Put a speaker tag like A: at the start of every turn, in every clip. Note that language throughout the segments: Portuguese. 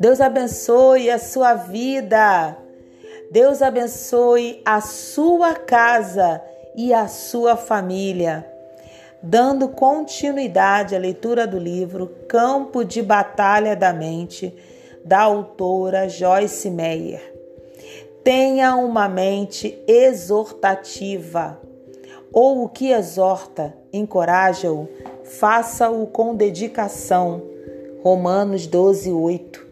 A: Deus abençoe a sua vida. Deus abençoe a sua casa e a sua família. Dando continuidade à leitura do livro Campo de Batalha da Mente, da autora Joyce Meyer. Tenha uma mente exortativa, ou o que exorta, encoraja-o, faça-o com dedicação. Romanos 12, 8.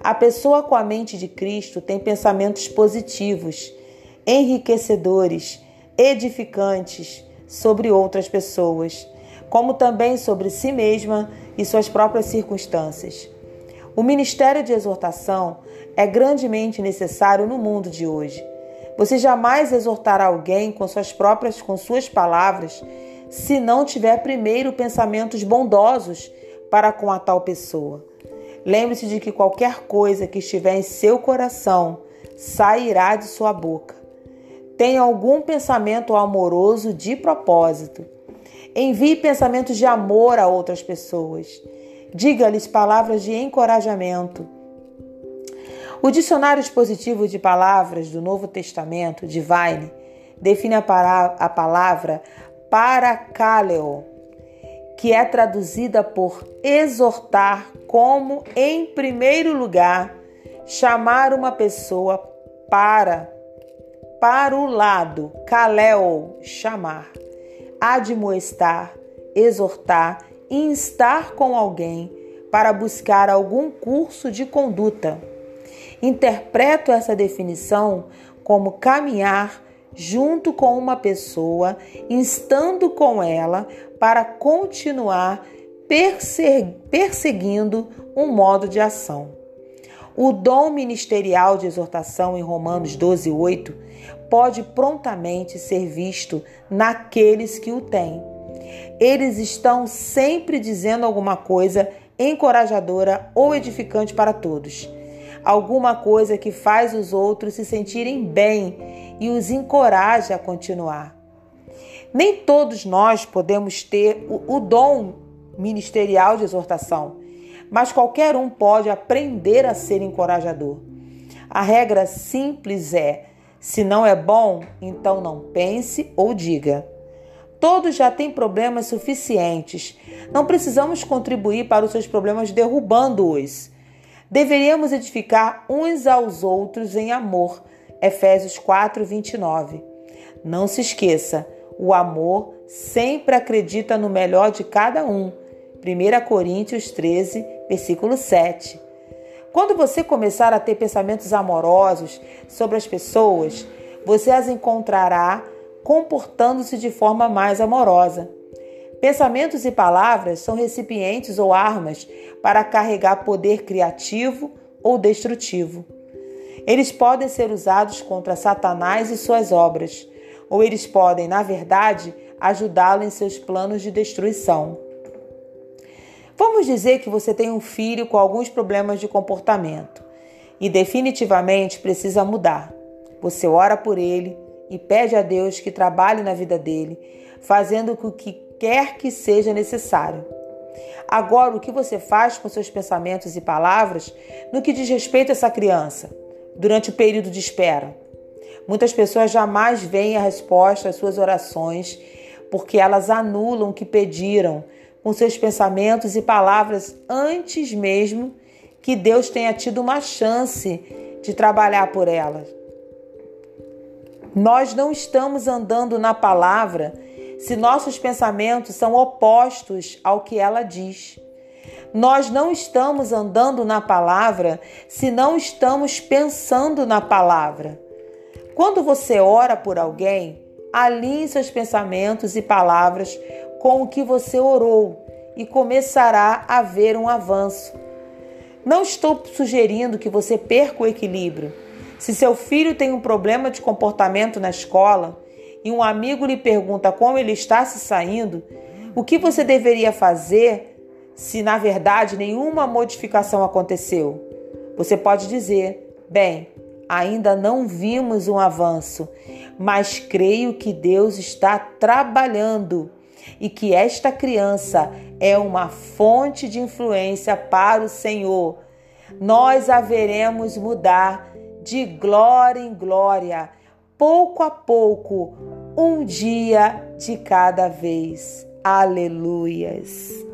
A: A pessoa com a mente de Cristo tem pensamentos positivos, enriquecedores, edificantes sobre outras pessoas, como também sobre si mesma e suas próprias circunstâncias. O ministério de exortação é grandemente necessário no mundo de hoje. Você jamais exortará alguém com suas próprias com suas palavras se não tiver primeiro pensamentos bondosos para com a tal pessoa. Lembre-se de que qualquer coisa que estiver em seu coração sairá de sua boca. Tenha algum pensamento amoroso de propósito. Envie pensamentos de amor a outras pessoas. Diga-lhes palavras de encorajamento. O dicionário expositivo de palavras do Novo Testamento, Divine, define a, palavra paracaleo que é traduzida por exortar, como, em primeiro lugar, chamar uma pessoa para, para o lado, kaleo, chamar, admoestar, exortar, instar com alguém para buscar algum curso de conduta. Interpreto essa definição como caminhar junto com uma pessoa, instando com ela para continuar perseguindo um modo de ação. O dom ministerial de exortação em Romanos 12, 8 pode prontamente ser visto naqueles que o têm. Eles estão sempre dizendo alguma coisa encorajadora ou edificante para todos. Alguma coisa que faz os outros se sentirem bem e os encoraja a continuar. Nem todos nós podemos ter o, o dom ministerial de exortação, mas qualquer um pode aprender a ser encorajador. A regra simples é: se não é bom, então não pense ou diga. Todos já têm problemas suficientes. Não precisamos contribuir para os seus problemas derrubando-os. Deveríamos edificar uns aos outros em amor. Efésios 4, 29. Não se esqueça, o amor sempre acredita no melhor de cada um. 1 Coríntios 13, versículo 7. Quando você começar a ter pensamentos amorosos sobre as pessoas, você as encontrará comportando-se de forma mais amorosa. Pensamentos e palavras são recipientes ou armas para carregar poder criativo ou destrutivo. Eles podem ser usados contra Satanás e suas obras ou eles podem, na verdade, ajudá-lo em seus planos de destruição. Vamos dizer que você tem um filho com alguns problemas de comportamento e definitivamente precisa mudar. Você ora por ele e pede a Deus que trabalhe na vida dele, fazendo o que quer que seja necessário. Agora, o que você faz com seus pensamentos e palavras no que diz respeito a essa criança durante o período de espera? Muitas pessoas jamais veem a resposta às suas orações porque elas anulam o que pediram com seus pensamentos e palavras antes mesmo que Deus tenha tido uma chance de trabalhar por elas. Nós não estamos andando na palavra se nossos pensamentos são opostos ao que ela diz. Nós não estamos andando na palavra se não estamos pensando na palavra. Quando você ora por alguém, alinhe seus pensamentos e palavras com o que você orou e começará a haver um avanço. Não estou sugerindo que você perca o equilíbrio. Se seu filho tem um problema de comportamento na escola e um amigo lhe pergunta como ele está se saindo, o que você deveria fazer se na verdade nenhuma modificação aconteceu? Você pode dizer: bem, Ainda não vimos um avanço, mas creio que Deus está trabalhando. e que esta criança é uma fonte de influência para o Senhor, nós haveremos mudar de glória em glória, pouco a pouco, um dia de cada vez. Aleluias.